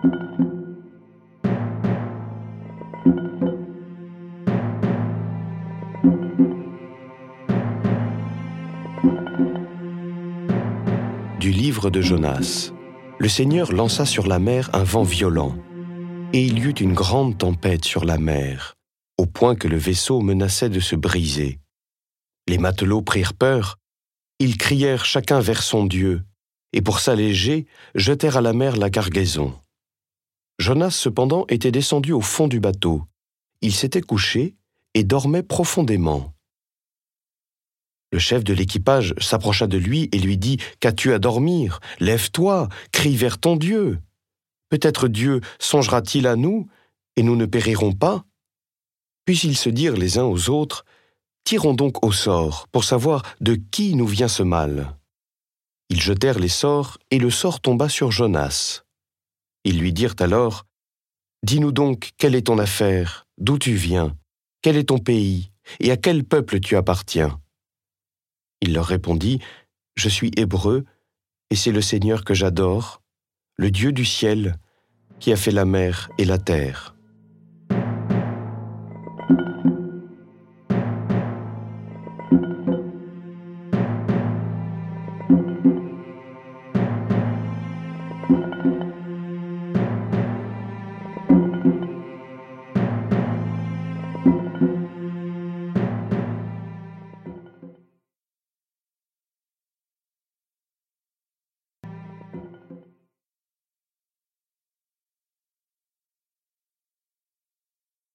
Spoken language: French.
Du livre de Jonas. Le Seigneur lança sur la mer un vent violent, et il y eut une grande tempête sur la mer, au point que le vaisseau menaçait de se briser. Les matelots prirent peur, ils crièrent chacun vers son Dieu, et pour s'alléger, jetèrent à la mer la cargaison. Jonas cependant était descendu au fond du bateau. Il s'était couché et dormait profondément. Le chef de l'équipage s'approcha de lui et lui dit Qu'as-tu à dormir? Lève-toi, crie vers ton Dieu. Peut-être Dieu songera-t-il à nous, et nous ne périrons pas? Puis ils se dirent les uns aux autres Tirons donc au sort pour savoir de qui nous vient ce mal. Ils jetèrent les sorts, et le sort tomba sur Jonas. Ils lui dirent alors, Dis-nous donc quelle est ton affaire, d'où tu viens, quel est ton pays, et à quel peuple tu appartiens? Il leur répondit, Je suis hébreu, et c'est le Seigneur que j'adore, le Dieu du ciel, qui a fait la mer et la terre.